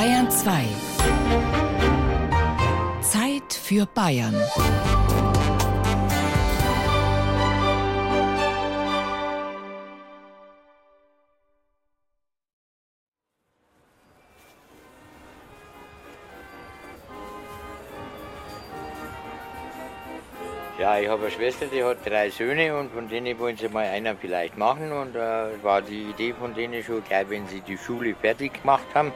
Bayern 2. Zeit für Bayern. Ja, ich habe eine Schwester, die hat drei Söhne und von denen wollen sie mal einer vielleicht machen. Und äh, war die Idee von denen schon gleich, wenn sie die Schule fertig gemacht haben,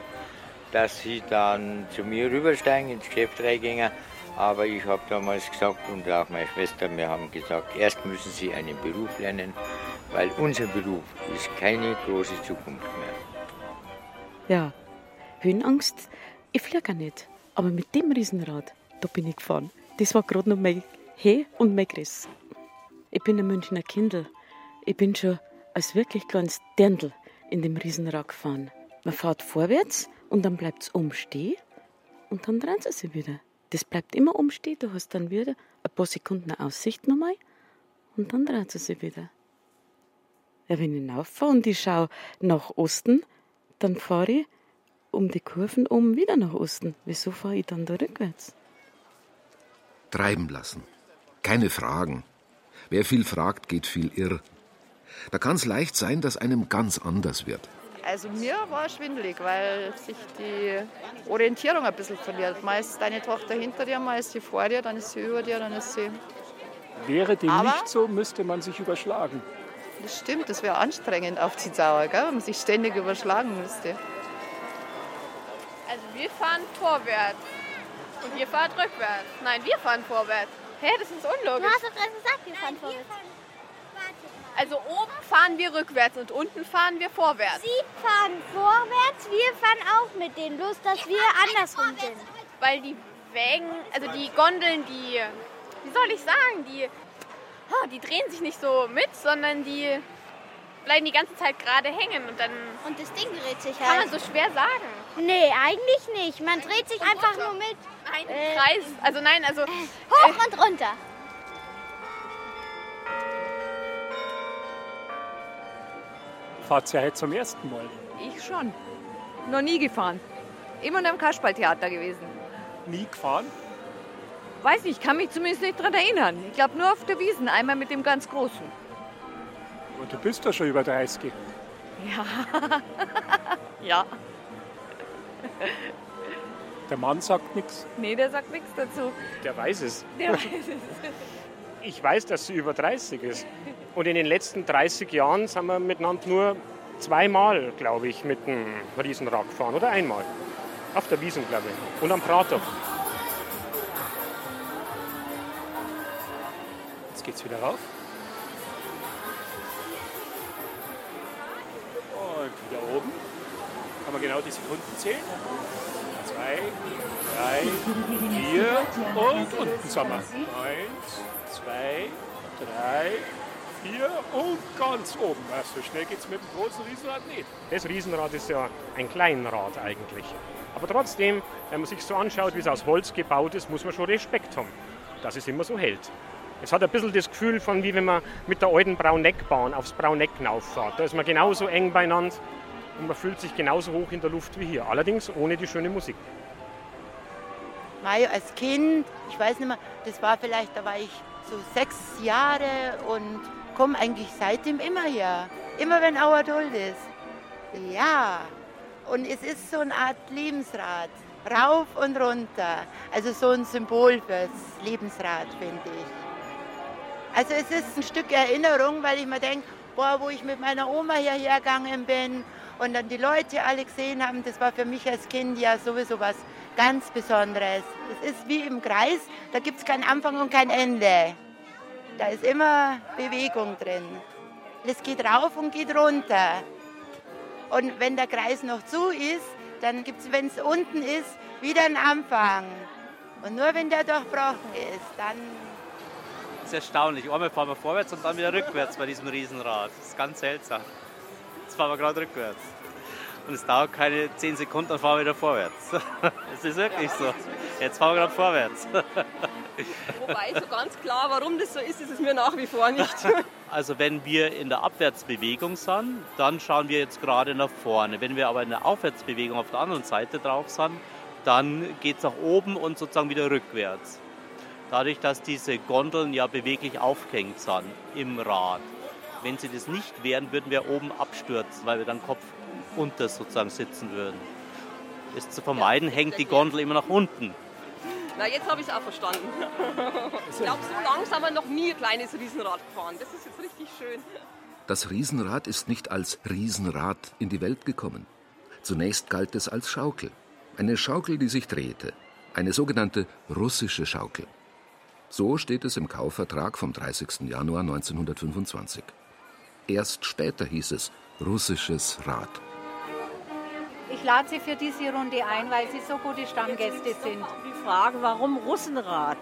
dass sie dann zu mir rübersteigen, ins Geschäft reingehen. Aber ich habe damals gesagt und auch meine Schwester, wir haben gesagt, erst müssen sie einen Beruf lernen, weil unser Beruf ist keine große Zukunft mehr. Ja, Höhenangst, ich fliege nicht. Aber mit dem Riesenrad, da bin ich gefahren. Das war gerade noch mein He und mein Chris. Ich bin ein Münchner Kindl. Ich bin schon als wirklich kleines Dirndl in dem Riesenrad gefahren. Man fährt vorwärts und dann bleibt es umstehen und dann dreht es sich wieder. Das bleibt immer umstehen. Du hast dann wieder ein paar Sekunden Aussicht nochmal und dann dreht es sich wieder. Ja, wenn ich hinauffahre und ich schaue nach Osten, dann fahre ich um die Kurven um wieder nach Osten. Wieso fahre ich dann da rückwärts? Treiben lassen. Keine Fragen. Wer viel fragt, geht viel irr. Da kann es leicht sein, dass einem ganz anders wird. Also mir war schwindelig, weil sich die Orientierung ein bisschen verliert. Meist deine Tochter hinter dir, mal ist sie vor dir, dann ist sie über dir, dann ist sie. Wäre dem Aber- nicht so, müsste man sich überschlagen. Das stimmt, das wäre anstrengend auf die Dauer, gell? wenn man sich ständig überschlagen müsste. Also wir fahren vorwärts und ihr fahrt rückwärts. Nein, wir fahren vorwärts. Hä, das ist Du unlogisch. hast doch gerade gesagt, wir fahren vorwärts. Also oben fahren wir rückwärts und unten fahren wir vorwärts. Sie fahren vorwärts, wir fahren auch mit denen, bloß dass wir andersrum sind. Weil die Wägen, also die Gondeln, die, wie soll ich sagen, die, oh, die drehen sich nicht so mit, sondern die bleiben die ganze Zeit gerade hängen und dann Und das Ding dreht sich kann man halt. so schwer sagen. Nee, eigentlich nicht. Man dreht sich einfach nur mit. Nein, Äh, Kreis, also nein, also Hoch und runter. Fahrt ja heute zum ersten Mal. Ich schon. Noch nie gefahren. Immer nur im Kasperltheater gewesen. Nie gefahren? Weiß nicht, kann mich zumindest nicht daran erinnern. Ich glaube nur auf der Wiesen, einmal mit dem ganz Großen. Und du bist doch schon über 30. Ja. ja. Der Mann sagt nichts. Nee, der sagt nichts dazu. Der weiß es. Der weiß es. Ich weiß, dass sie über 30 ist. Und in den letzten 30 Jahren sind wir miteinander nur zweimal, glaube ich, mit dem Riesenrad gefahren. Oder einmal. Auf der Wiesen, glaube ich. Und am Prater. Jetzt geht's wieder rauf. Und wieder oben. Kann man genau die Sekunden zählen. Zwei, drei, vier und unten wir. Eins, zwei, drei, vier und ganz oben. So schnell geht's mit dem großen Riesenrad nicht. Das Riesenrad ist ja ein Kleinrad eigentlich. Aber trotzdem, wenn man sich so anschaut, wie es aus Holz gebaut ist, muss man schon Respekt haben, dass es immer so hält. Es hat ein bisschen das Gefühl von, wie wenn man mit der alten Brauneckbahn aufs Brauneck hinauffährt. Da ist man genauso eng beieinander und man fühlt sich genauso hoch in der Luft wie hier. Allerdings ohne die schöne Musik. Mai als Kind, ich weiß nicht mehr, das war vielleicht, da war ich so sechs Jahre und komme eigentlich seitdem immer her. Immer wenn Auerduld ist. Ja, und es ist so eine Art Lebensrad. Rauf und runter. Also so ein Symbol fürs Lebensrad, finde ich. Also es ist ein Stück Erinnerung, weil ich mir denke, boah, wo ich mit meiner Oma hierher gegangen bin und dann die Leute alle gesehen haben, das war für mich als Kind ja sowieso was ganz Besonderes. Es ist wie im Kreis, da gibt es keinen Anfang und kein Ende. Da ist immer Bewegung drin. Es geht rauf und geht runter. Und wenn der Kreis noch zu ist, dann gibt es, wenn es unten ist, wieder einen Anfang. Und nur wenn der durchbrochen ist, dann Das ist erstaunlich. Einmal fahren wir vorwärts und dann wieder rückwärts bei diesem Riesenrad. Das ist ganz seltsam. Jetzt fahren wir gerade rückwärts. Und es dauert keine 10 Sekunden, dann fahren wir wieder vorwärts. Es ist wirklich so. Jetzt fahren wir gerade vorwärts. Wobei, so ganz klar, warum das so ist, ist es mir nach wie vor nicht. Also wenn wir in der Abwärtsbewegung sind, dann schauen wir jetzt gerade nach vorne. Wenn wir aber in der Aufwärtsbewegung auf der anderen Seite drauf sind, dann geht es nach oben und sozusagen wieder rückwärts. Dadurch, dass diese Gondeln ja beweglich aufgehängt sind im Rad. Wenn sie das nicht wären, würden wir oben abstürzen, weil wir dann Kopf unter sozusagen sitzen würden. Das zu vermeiden, hängt die Gondel immer nach unten. Na, jetzt habe ich es auch verstanden. Ich glaube, so langsam haben wir noch nie ein kleines Riesenrad gefahren. Das ist jetzt richtig schön. Das Riesenrad ist nicht als Riesenrad in die Welt gekommen. Zunächst galt es als Schaukel. Eine Schaukel, die sich drehte. Eine sogenannte russische Schaukel. So steht es im Kaufvertrag vom 30. Januar 1925. Erst später hieß es russisches Rad. Ich lade Sie für diese Runde ein, weil Sie so gute Stammgäste sind. Die Frage, warum Russenrad?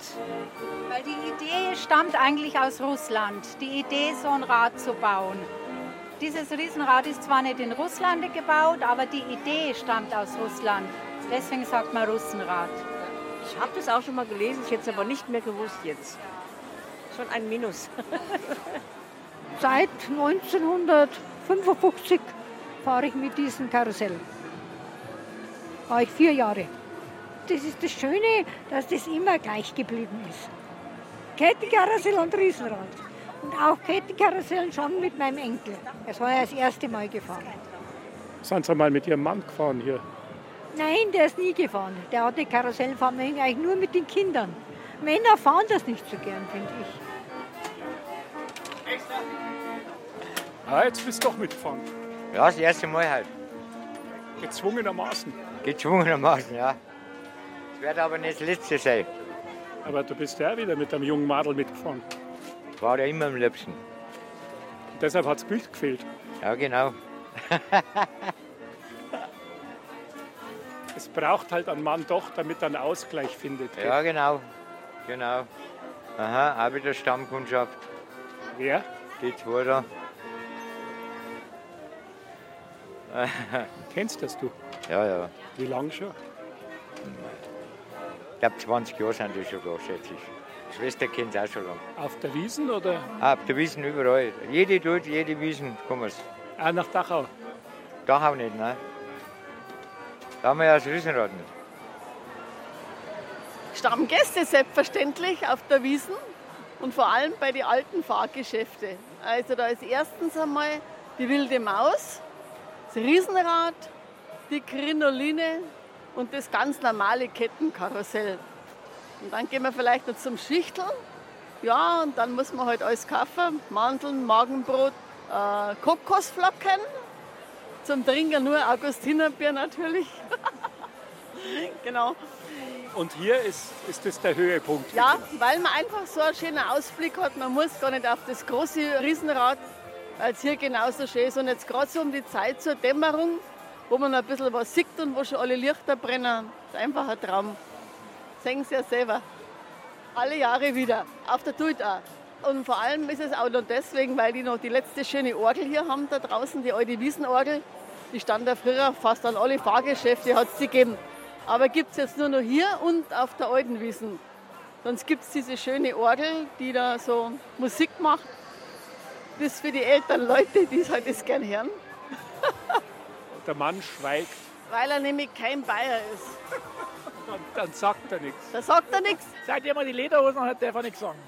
Weil die Idee stammt eigentlich aus Russland. Die Idee, so ein Rad zu bauen. Dieses Riesenrad ist zwar nicht in Russland gebaut, aber die Idee stammt aus Russland. Deswegen sagt man Russenrad. Ich habe das auch schon mal gelesen, ich hätte es aber nicht mehr gewusst jetzt. Schon ein Minus. Seit 1955 fahre ich mit diesem Karussell. War ich vier Jahre. Das ist das Schöne, dass das immer gleich geblieben ist. Kettenkarussell und Riesenrad. Und auch Kettenkarussell schon mit meinem Enkel. Das war ja das erste Mal gefahren. Sind Sie mal mit Ihrem Mann gefahren hier? Nein, der ist nie gefahren. Der hatte Karussellfahren eigentlich nur mit den Kindern. Männer fahren das nicht so gern, finde ich. Ah, jetzt bist du doch mitgefahren. Ja, das erste Mal halt. Gezwungenermaßen. Gezwungenermaßen, ja. Es wird aber nicht das letzte sein. Aber du bist ja wieder mit einem jungen Madel mitgefahren. War ja immer am liebsten. Und deshalb hat das Bild gefehlt. Ja, genau. es braucht halt einen Mann doch, damit er einen Ausgleich findet. Ja, genau. Genau. Aha, auch wieder Stammkundschaft. Wer? Die zwei da. Kennst das du? Ja, ja. Wie lange schon? Ich glaube, 20 Jahre sind die schon da, schätze ich. Die Schwester kennt es auch schon lange. Auf der Wiesen oder? Ah, auf der Wiesen überall. Jede tut, jede Wiesen kommen sie. Ah, nach Dachau? Dachau nicht, nein. Da haben wir ja das Riesenrad nicht. Stammgäste selbstverständlich auf der Wiesen und vor allem bei den alten Fahrgeschäften. Also da ist erstens einmal die wilde Maus, das Riesenrad, die Krinoline und das ganz normale Kettenkarussell. Und dann gehen wir vielleicht noch zum Schichteln. Ja, und dann muss man halt alles kaufen. Mandeln, Magenbrot, äh, Kokosflocken. Zum Trinken nur Augustinerbier natürlich. genau. Und hier ist, ist das der Höhepunkt. Ja, weil man einfach so einen schönen Ausblick hat. Man muss gar nicht auf das große Riesenrad, weil es hier genauso schön ist. Und jetzt gerade so um die Zeit zur Dämmerung, wo man ein bisschen was sieht und wo schon alle Lichter brennen. Ist einfach ein Traum. Sehen Sie ja selber. Alle Jahre wieder. Auf der Tut auch. Und vor allem ist es auch noch deswegen, weil die noch die letzte schöne Orgel hier haben da draußen, die alte Wiesenorgel. Die stand da früher fast an alle Fahrgeschäfte, hat es sie gegeben. Aber gibt es jetzt nur noch hier und auf der alten Wiesen. Sonst gibt es diese schöne Orgel, die da so Musik macht. Das ist für die älteren Leute, die es halt das gern hören. Der Mann schweigt. Weil er nämlich kein Bayer ist. Dann, dann sagt er nichts. Da sagt er nichts. Seitdem er die Lederhosen hat, darf er nichts sagen.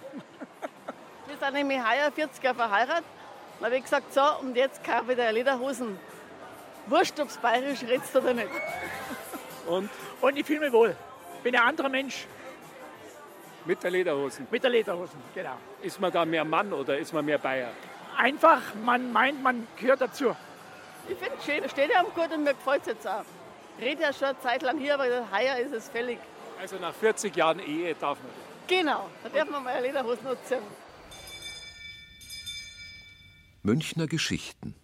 Wir sind nämlich heuer 40 Jahre verheiratet. Dann habe ich gesagt, so, und jetzt kaufe ich dir Lederhosen. Wurscht, ob es bayerisch redst oder nicht. Und? Und ich fühle mich wohl. Bin ein anderer Mensch. Mit der Lederhosen? Mit der Lederhosen, genau. Ist man da mehr Mann oder ist man mehr Bayer? Einfach, man meint, man gehört dazu. Ich finde es schön, es steht ja am gut und mir gefällt es jetzt auch. Ich rede ja schon eine Zeit lang hier, aber heuer ist es fällig. Also nach 40 Jahren Ehe darf man das? Genau, da darf man mal eine Lederhose nutzen. Münchner Geschichten.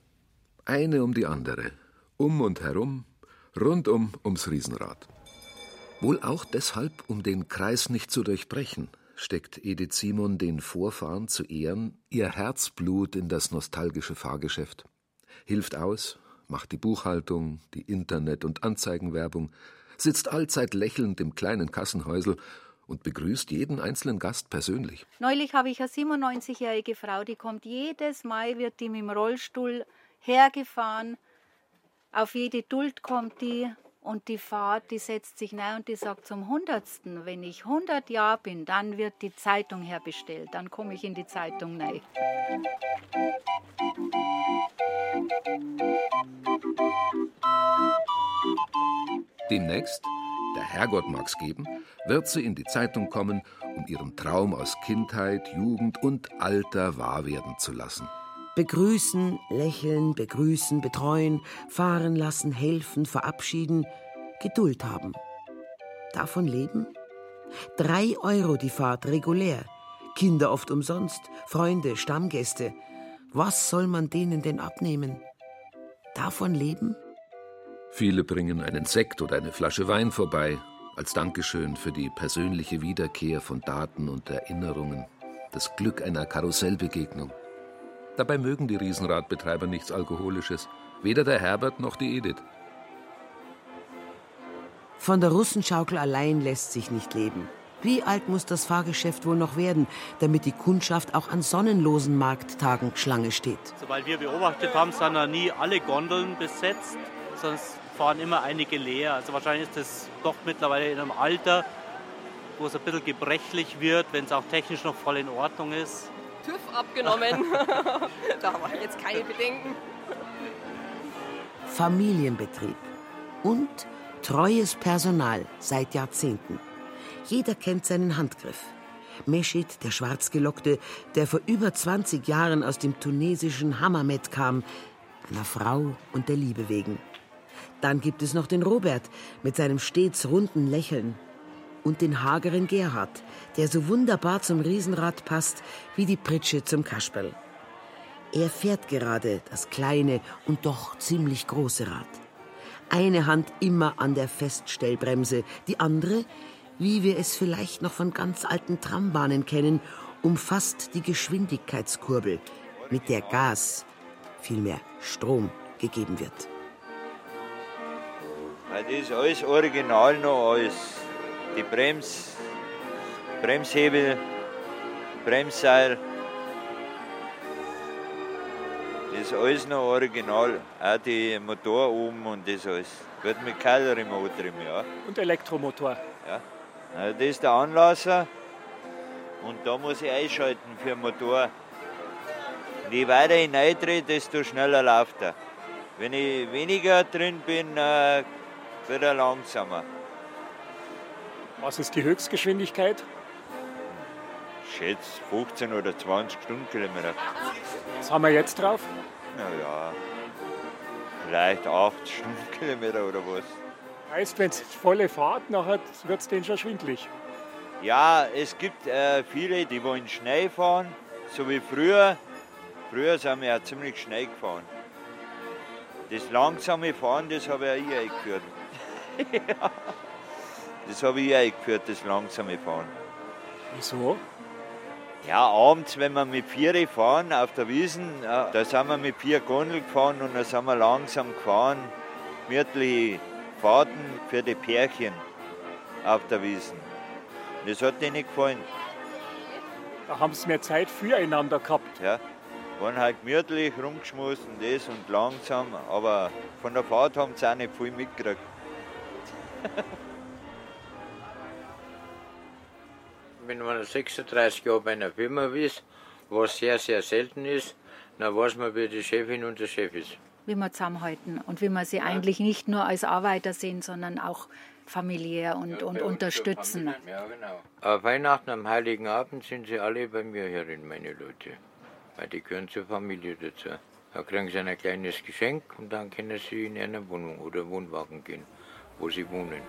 Eine um die andere. Um und herum, rundum ums Riesenrad. Wohl auch deshalb, um den Kreis nicht zu durchbrechen, steckt Edith Simon den Vorfahren zu Ehren ihr Herzblut in das nostalgische Fahrgeschäft. Hilft aus, macht die Buchhaltung, die Internet- und Anzeigenwerbung, sitzt allzeit lächelnd im kleinen Kassenhäusel und begrüßt jeden einzelnen Gast persönlich. Neulich habe ich eine 97-jährige Frau, die kommt jedes Mal, wird die mit dem Rollstuhl hergefahren. Auf jede Duld kommt die und die Fahrt, die setzt sich rein und die sagt zum Hundertsten, wenn ich 100 Jahre bin, dann wird die Zeitung herbestellt. Dann komme ich in die Zeitung rein. Demnächst, der Herrgott mag's geben, wird sie in die Zeitung kommen, um ihren Traum aus Kindheit, Jugend und Alter wahr werden zu lassen. Begrüßen, lächeln, begrüßen, betreuen, fahren lassen, helfen, verabschieden, Geduld haben. Davon leben? Drei Euro die Fahrt regulär. Kinder oft umsonst, Freunde, Stammgäste. Was soll man denen denn abnehmen? Davon leben? Viele bringen einen Sekt oder eine Flasche Wein vorbei, als Dankeschön für die persönliche Wiederkehr von Daten und Erinnerungen, das Glück einer Karussellbegegnung. Dabei mögen die Riesenradbetreiber nichts Alkoholisches, weder der Herbert noch die Edith. Von der Russenschaukel allein lässt sich nicht leben. Wie alt muss das Fahrgeschäft wohl noch werden, damit die Kundschaft auch an sonnenlosen Markttagen Schlange steht? Soweit wir beobachtet haben, sind da nie alle Gondeln besetzt, es fahren immer einige leer. Also wahrscheinlich ist das doch mittlerweile in einem Alter, wo es ein bisschen gebrechlich wird, wenn es auch technisch noch voll in Ordnung ist. TÜV abgenommen. da habe ich jetzt keine Bedenken. Familienbetrieb und treues Personal seit Jahrzehnten. Jeder kennt seinen Handgriff. Meschid, der Schwarzgelockte, der vor über 20 Jahren aus dem tunesischen Hammamet kam, einer Frau und der Liebe wegen. Dann gibt es noch den Robert mit seinem stets runden Lächeln. Und den hageren Gerhard, der so wunderbar zum Riesenrad passt wie die Pritsche zum Kasperl. Er fährt gerade das kleine und doch ziemlich große Rad. Eine Hand immer an der Feststellbremse, die andere, wie wir es vielleicht noch von ganz alten Trambahnen kennen, umfasst die Geschwindigkeitskurbel, mit der Gas, vielmehr Strom, gegeben wird. Das ist alles original noch alles. Die Brems, Bremshebel, Bremsseil. Das ist alles noch original. Auch die Motor oben und das alles. Wird mit Keilremote drin, ja. Und Elektromotor. Ja. Also das ist der Anlasser. Und da muss ich einschalten für den Motor. Und je weiter ich reindrehe, desto schneller läuft er. Wenn ich weniger drin bin, äh, wird er langsamer. Was ist die Höchstgeschwindigkeit? Ich schätze 15 oder 20 Stundenkilometer. Was haben wir jetzt drauf? Naja, vielleicht 8 Stundenkilometer oder was. Heißt, wenn es volle Fahrt, nachher wird es denen schon schwindlig. Ja, es gibt äh, viele, die wollen schnell fahren, so wie früher. Früher sind wir ja ziemlich schnell gefahren. Das langsame Fahren, das habe ich eingeführt. ja. Das habe ich eingeführt, das langsame Fahren. Wieso? Ja, abends, wenn wir mit Viere fahren auf der Wiesen, äh, da sind wir mit vier Gondeln gefahren und dann sind wir langsam gefahren. Gemütliche Fahrten für die Pärchen auf der Wiesen. Das hat denen gefallen. Da haben sie mehr Zeit füreinander gehabt. Ja, waren halt gemütlich rumgeschmust und das und langsam, aber von der Fahrt haben sie auch nicht viel mitgekriegt. Wenn man 36 Jahre bei einer Firma ist, was sehr, sehr selten ist, dann weiß man, wie die Chefin und der Chef ist. Wie wir zusammenhalten und wie wir sie eigentlich nicht nur als Arbeiter sehen, sondern auch familiär und, und unterstützen. Ja, genau. Auf Weihnachten am Heiligen Abend sind sie alle bei mir herin, meine Leute. Weil die gehören zur Familie dazu. Da kriegen sie ein kleines Geschenk und dann können sie in eine Wohnung oder Wohnwagen gehen, wo sie wohnen.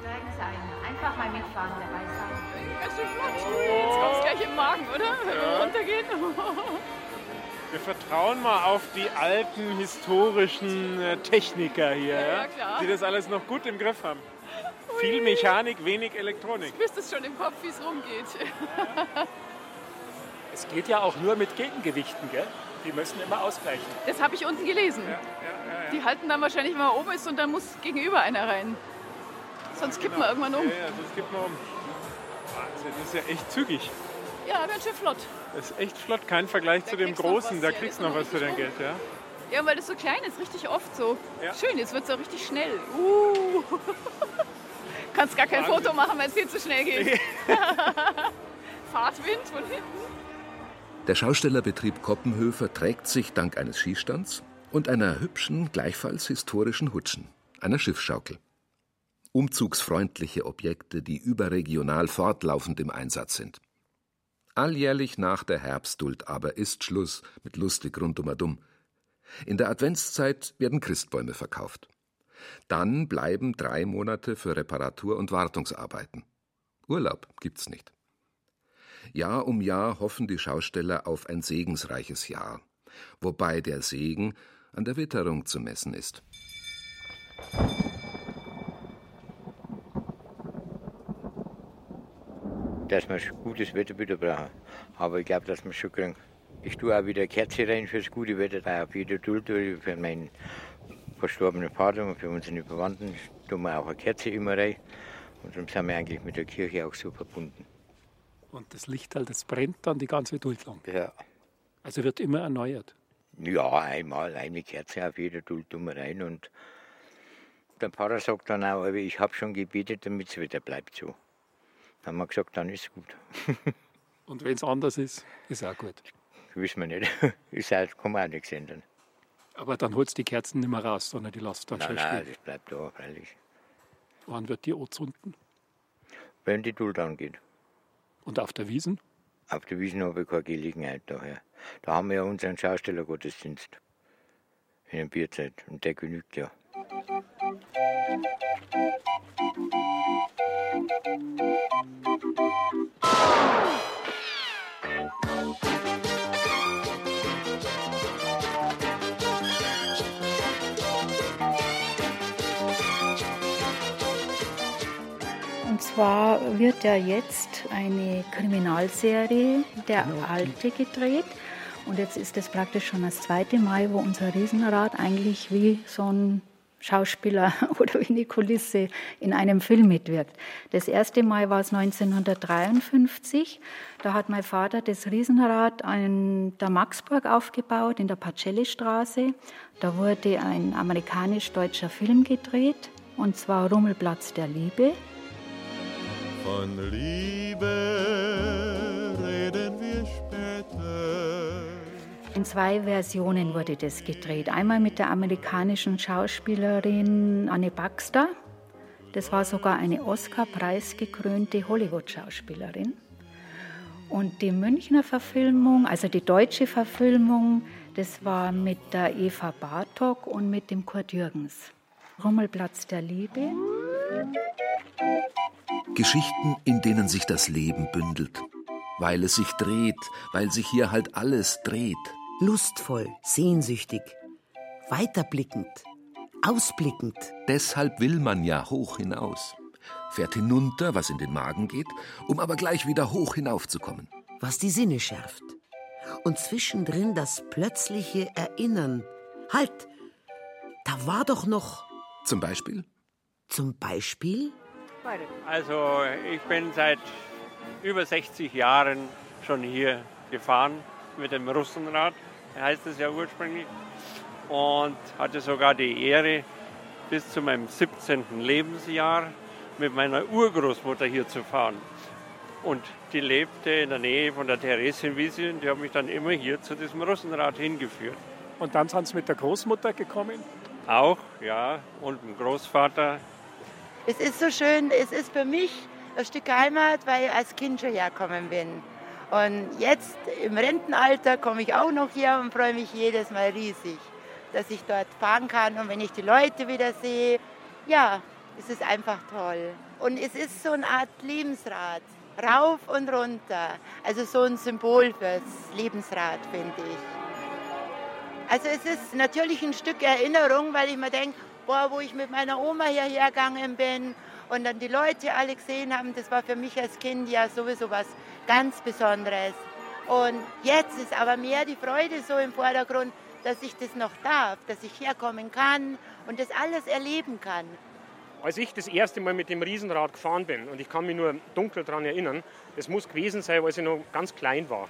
Steigen Sie ein. Einfach mal mitfahren, dabei sein. Ganz schön flott. Jetzt kommt es gleich im Magen, oder? Wenn wir runtergehen. Wir vertrauen mal auf die alten historischen äh, Techniker hier, Ja, ja, ja, klar. die das alles noch gut im Griff haben. Viel Mechanik, wenig Elektronik. Du wüsstest schon im Kopf, wie es rumgeht. Es geht ja auch nur mit Gegengewichten, gell? Die müssen immer ausgleichen. Das habe ich unten gelesen. Die halten dann wahrscheinlich, wenn man oben ist und dann muss gegenüber einer rein. Sonst kippen wir irgendwann um. Ja, ja, sonst kippen wir um. Wahnsinn, das ist ja echt zügig. Ja, ganz schön flott. Das ist echt flott, kein Vergleich zu dem großen. was, Da ja, kriegst du noch was für dein Geld, ja? Ja, weil das so klein ist, richtig oft so. Ja. Schön, jetzt wird es auch richtig schnell. Uh. Kannst gar kein Wahnsinn. Foto machen, wenn es viel zu schnell geht. Fahrtwind von hinten. Der Schaustellerbetrieb Koppenhöfer trägt sich dank eines Skistands und einer hübschen, gleichfalls historischen Hutschen, einer Schiffsschaukel. Umzugsfreundliche Objekte, die überregional fortlaufend im Einsatz sind. Alljährlich nach der Herbstduld aber ist Schluss mit lustig rundum In der Adventszeit werden Christbäume verkauft. Dann bleiben drei Monate für Reparatur und Wartungsarbeiten. Urlaub gibt's nicht. Jahr um Jahr hoffen die Schausteller auf ein segensreiches Jahr, wobei der Segen an der Witterung zu messen ist. Dass wir gutes Wetter wieder brauchen. Aber ich glaube, dass wir schon kriegen. Ich tue auch wieder Kerze rein fürs gute Wetter, da auf jeder Duld für meinen verstorbenen Vater und für unsere Verwandten tun wir auch eine Kerze immer rein. Und darum sind wir eigentlich mit der Kirche auch so verbunden. Und das Licht das brennt dann die ganze Duld lang. Ja. Also wird immer erneuert. Ja, einmal eine Kerze auf jeder Duld tun wir rein. Und der Pfarrer sagt dann auch, ich habe schon gebetet, damit es wieder bleibt so. Dann haben wir gesagt, dann ist gut. Und wenn es anders ist, ist auch gut. Wissen wir nicht. Ist halt, kann man auch nichts ändern. Aber dann holst du die Kerzen nicht mehr raus, sondern die lässt dann Nein, schön nein, stehen. das bleibt da, freilich. Wann wird die anzünden? Wenn die Duld angeht. Und auf der Wiesen? Auf der Wiesen habe ich keine Gelegenheit daher. Da haben wir ja unseren Schaustellergottesdienst in der Bierzeit und der genügt ja. Zwar wird ja jetzt eine Kriminalserie Der Alte gedreht. Und jetzt ist es praktisch schon das zweite Mal, wo unser Riesenrad eigentlich wie so ein Schauspieler oder wie eine Kulisse in einem Film mitwirkt. Das erste Mal war es 1953. Da hat mein Vater das Riesenrad in der Maxburg aufgebaut, in der Pacelli-Straße. Da wurde ein amerikanisch-deutscher Film gedreht, und zwar Rummelplatz der Liebe. Von Liebe reden wir später. In zwei Versionen wurde das gedreht. Einmal mit der amerikanischen Schauspielerin Anne Baxter. Das war sogar eine Oscar-preisgekrönte Hollywood-Schauspielerin. Und die Münchner Verfilmung, also die deutsche Verfilmung, das war mit der Eva Bartok und mit dem Kurt Jürgens. Rummelplatz der Liebe. Geschichten, in denen sich das Leben bündelt. Weil es sich dreht, weil sich hier halt alles dreht. Lustvoll, sehnsüchtig, weiterblickend, ausblickend. Deshalb will man ja hoch hinaus. Fährt hinunter, was in den Magen geht, um aber gleich wieder hoch hinaufzukommen. Was die Sinne schärft. Und zwischendrin das plötzliche Erinnern. Halt, da war doch noch. Zum Beispiel? Zum Beispiel? Also ich bin seit über 60 Jahren schon hier gefahren mit dem Russenrad, heißt es ja ursprünglich, und hatte sogar die Ehre, bis zu meinem 17. Lebensjahr mit meiner Urgroßmutter hier zu fahren. Und die lebte in der Nähe von der Theresienwiese und die hat mich dann immer hier zu diesem Russenrad hingeführt. Und dann sind Sie mit der Großmutter gekommen? Auch, ja, und dem Großvater. Es ist so schön, es ist für mich ein Stück Heimat, weil ich als Kind schon hergekommen bin. Und jetzt im Rentenalter komme ich auch noch her und freue mich jedes Mal riesig, dass ich dort fahren kann. Und wenn ich die Leute wieder sehe, ja, es ist einfach toll. Und es ist so eine Art Lebensrad, rauf und runter. Also so ein Symbol fürs Lebensrad, finde ich. Also es ist natürlich ein Stück Erinnerung, weil ich mir denke, boah, wo ich mit meiner Oma hierher gegangen bin und dann die Leute alle gesehen haben, das war für mich als Kind ja sowieso was ganz Besonderes. Und jetzt ist aber mehr die Freude so im Vordergrund, dass ich das noch darf, dass ich herkommen kann und das alles erleben kann. Als ich das erste Mal mit dem Riesenrad gefahren bin, und ich kann mich nur dunkel daran erinnern, das muss gewesen sein, als ich noch ganz klein war.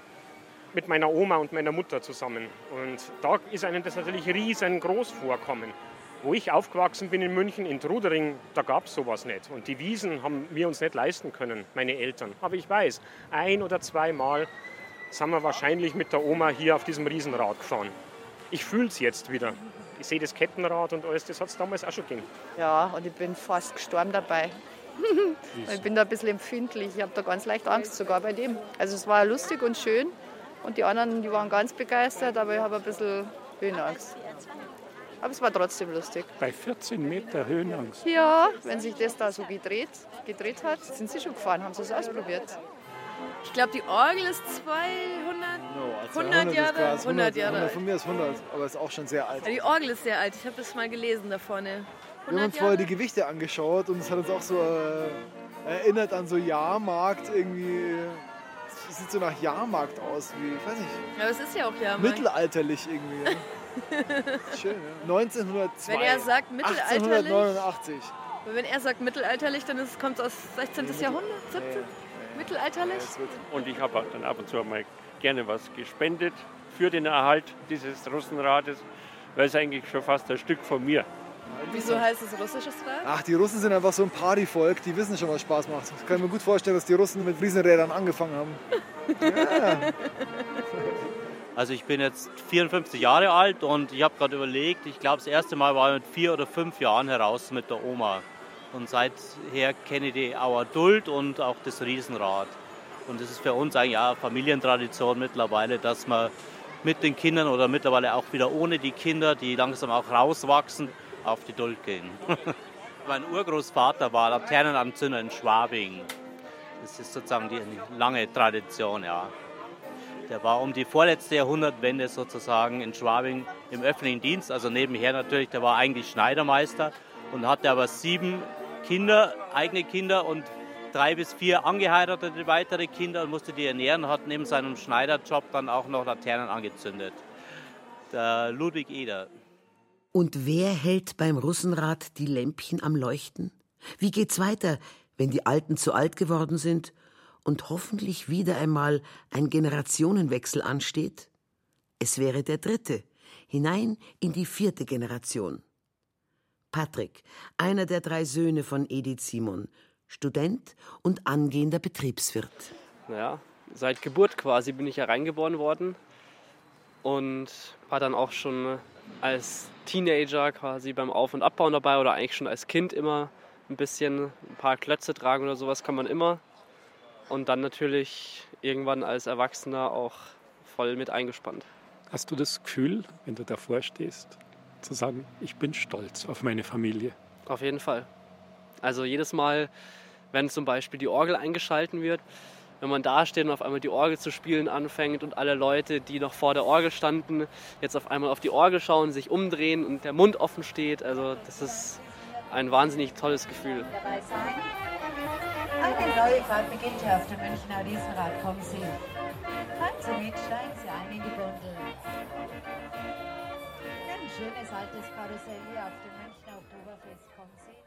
Mit meiner Oma und meiner Mutter zusammen. Und da ist einem das natürlich riesengroß vorkommen. Wo ich aufgewachsen bin in München, in Trudering, da gab es sowas nicht. Und die Wiesen haben wir uns nicht leisten können, meine Eltern. Aber ich weiß, ein oder zweimal sind wir wahrscheinlich mit der Oma hier auf diesem Riesenrad gefahren. Ich fühle es jetzt wieder. Ich sehe das Kettenrad und alles, das hat es damals auch schon gegeben. Ja, und ich bin fast gestorben dabei. ich bin da ein bisschen empfindlich. Ich habe da ganz leicht Angst sogar bei dem. Also es war lustig und schön. Und die anderen, die waren ganz begeistert, aber ich habe ein bisschen Höhenangst. Aber es war trotzdem lustig. Bei 14 Meter Höhenangst. Ja, wenn sich das da so gedreht, gedreht hat, sind sie schon gefahren, haben sie es ausprobiert. Ich glaube, die Orgel ist 200, No, also 100 Jahre. ist 100 Jahre 100 alt. von mir ist 100, aber ist auch schon sehr alt. Ja, die Orgel ist sehr alt. Ich habe das mal gelesen da vorne. Wir haben uns vorher die Gewichte angeschaut und es hat uns auch so äh, erinnert an so Jahrmarkt irgendwie. Es sieht so nach Jahrmarkt aus, wie, ich weiß nicht, Ja, aber es ist ja auch ja mittelalterlich irgendwie. Schön, ja. 1902. Wenn er sagt mittelalterlich, 1889. wenn er sagt mittelalterlich, dann kommt es aus 16. Jahrhundert, 17. Mittelalterlich? Und ich habe dann ab und zu mal gerne was gespendet für den Erhalt dieses Russenrades, weil es eigentlich schon fast ein Stück von mir. Wieso heißt es russisches Rad? Ach, die Russen sind einfach so ein Partyvolk, die wissen schon, was Spaß macht. Ich kann mir gut vorstellen, dass die Russen mit Riesenrädern angefangen haben. Ja. Also ich bin jetzt 54 Jahre alt und ich habe gerade überlegt, ich glaube das erste Mal war ich mit vier oder fünf Jahren heraus mit der Oma. Und seither kenne ich die Auer Duld und auch das Riesenrad. Und das ist für uns eigentlich eine Familientradition mittlerweile, dass man mit den Kindern oder mittlerweile auch wieder ohne die Kinder, die langsam auch rauswachsen, auf die Duld gehen. mein Urgroßvater war Laternenanzünder in Schwabing. Das ist sozusagen die lange Tradition, ja. Der war um die vorletzte Jahrhundertwende sozusagen in Schwabing im öffentlichen Dienst, also nebenher natürlich, der war eigentlich Schneidermeister und hatte aber sieben Kinder, eigene Kinder und drei bis vier angeheiratete weitere Kinder und musste die ernähren, hat neben seinem Schneiderjob dann auch noch Laternen angezündet. Der Ludwig Eder. Und wer hält beim Russenrad die Lämpchen am Leuchten? Wie geht's weiter, wenn die Alten zu alt geworden sind und hoffentlich wieder einmal ein Generationenwechsel ansteht? Es wäre der dritte, hinein in die vierte Generation. Patrick, einer der drei Söhne von Edith Simon, Student und angehender Betriebswirt. Naja, seit Geburt quasi bin ich ja reingeboren worden und war dann auch schon als Teenager quasi beim Auf- und Abbauen dabei oder eigentlich schon als Kind immer ein bisschen ein paar Klötze tragen oder sowas kann man immer. Und dann natürlich irgendwann als Erwachsener auch voll mit eingespannt. Hast du das Gefühl, wenn du davor stehst, zu sagen, ich bin stolz auf meine Familie? Auf jeden Fall. Also jedes Mal, wenn zum Beispiel die Orgel eingeschalten wird, wenn man da steht und auf einmal die Orgel zu spielen anfängt und alle Leute, die noch vor der Orgel standen, jetzt auf einmal auf die Orgel schauen, sich umdrehen und der Mund offen steht. Also das ist ein wahnsinnig tolles Gefühl. Eine neue Fahrt beginnt hier auf dem Münchner Riesenrad. Kommen Sie. Fahren Sie mit, steigen Sie ein in die Gondel. Ein schönes altes Karussell hier auf dem Münchner Oktoberfest. Kommen Sie.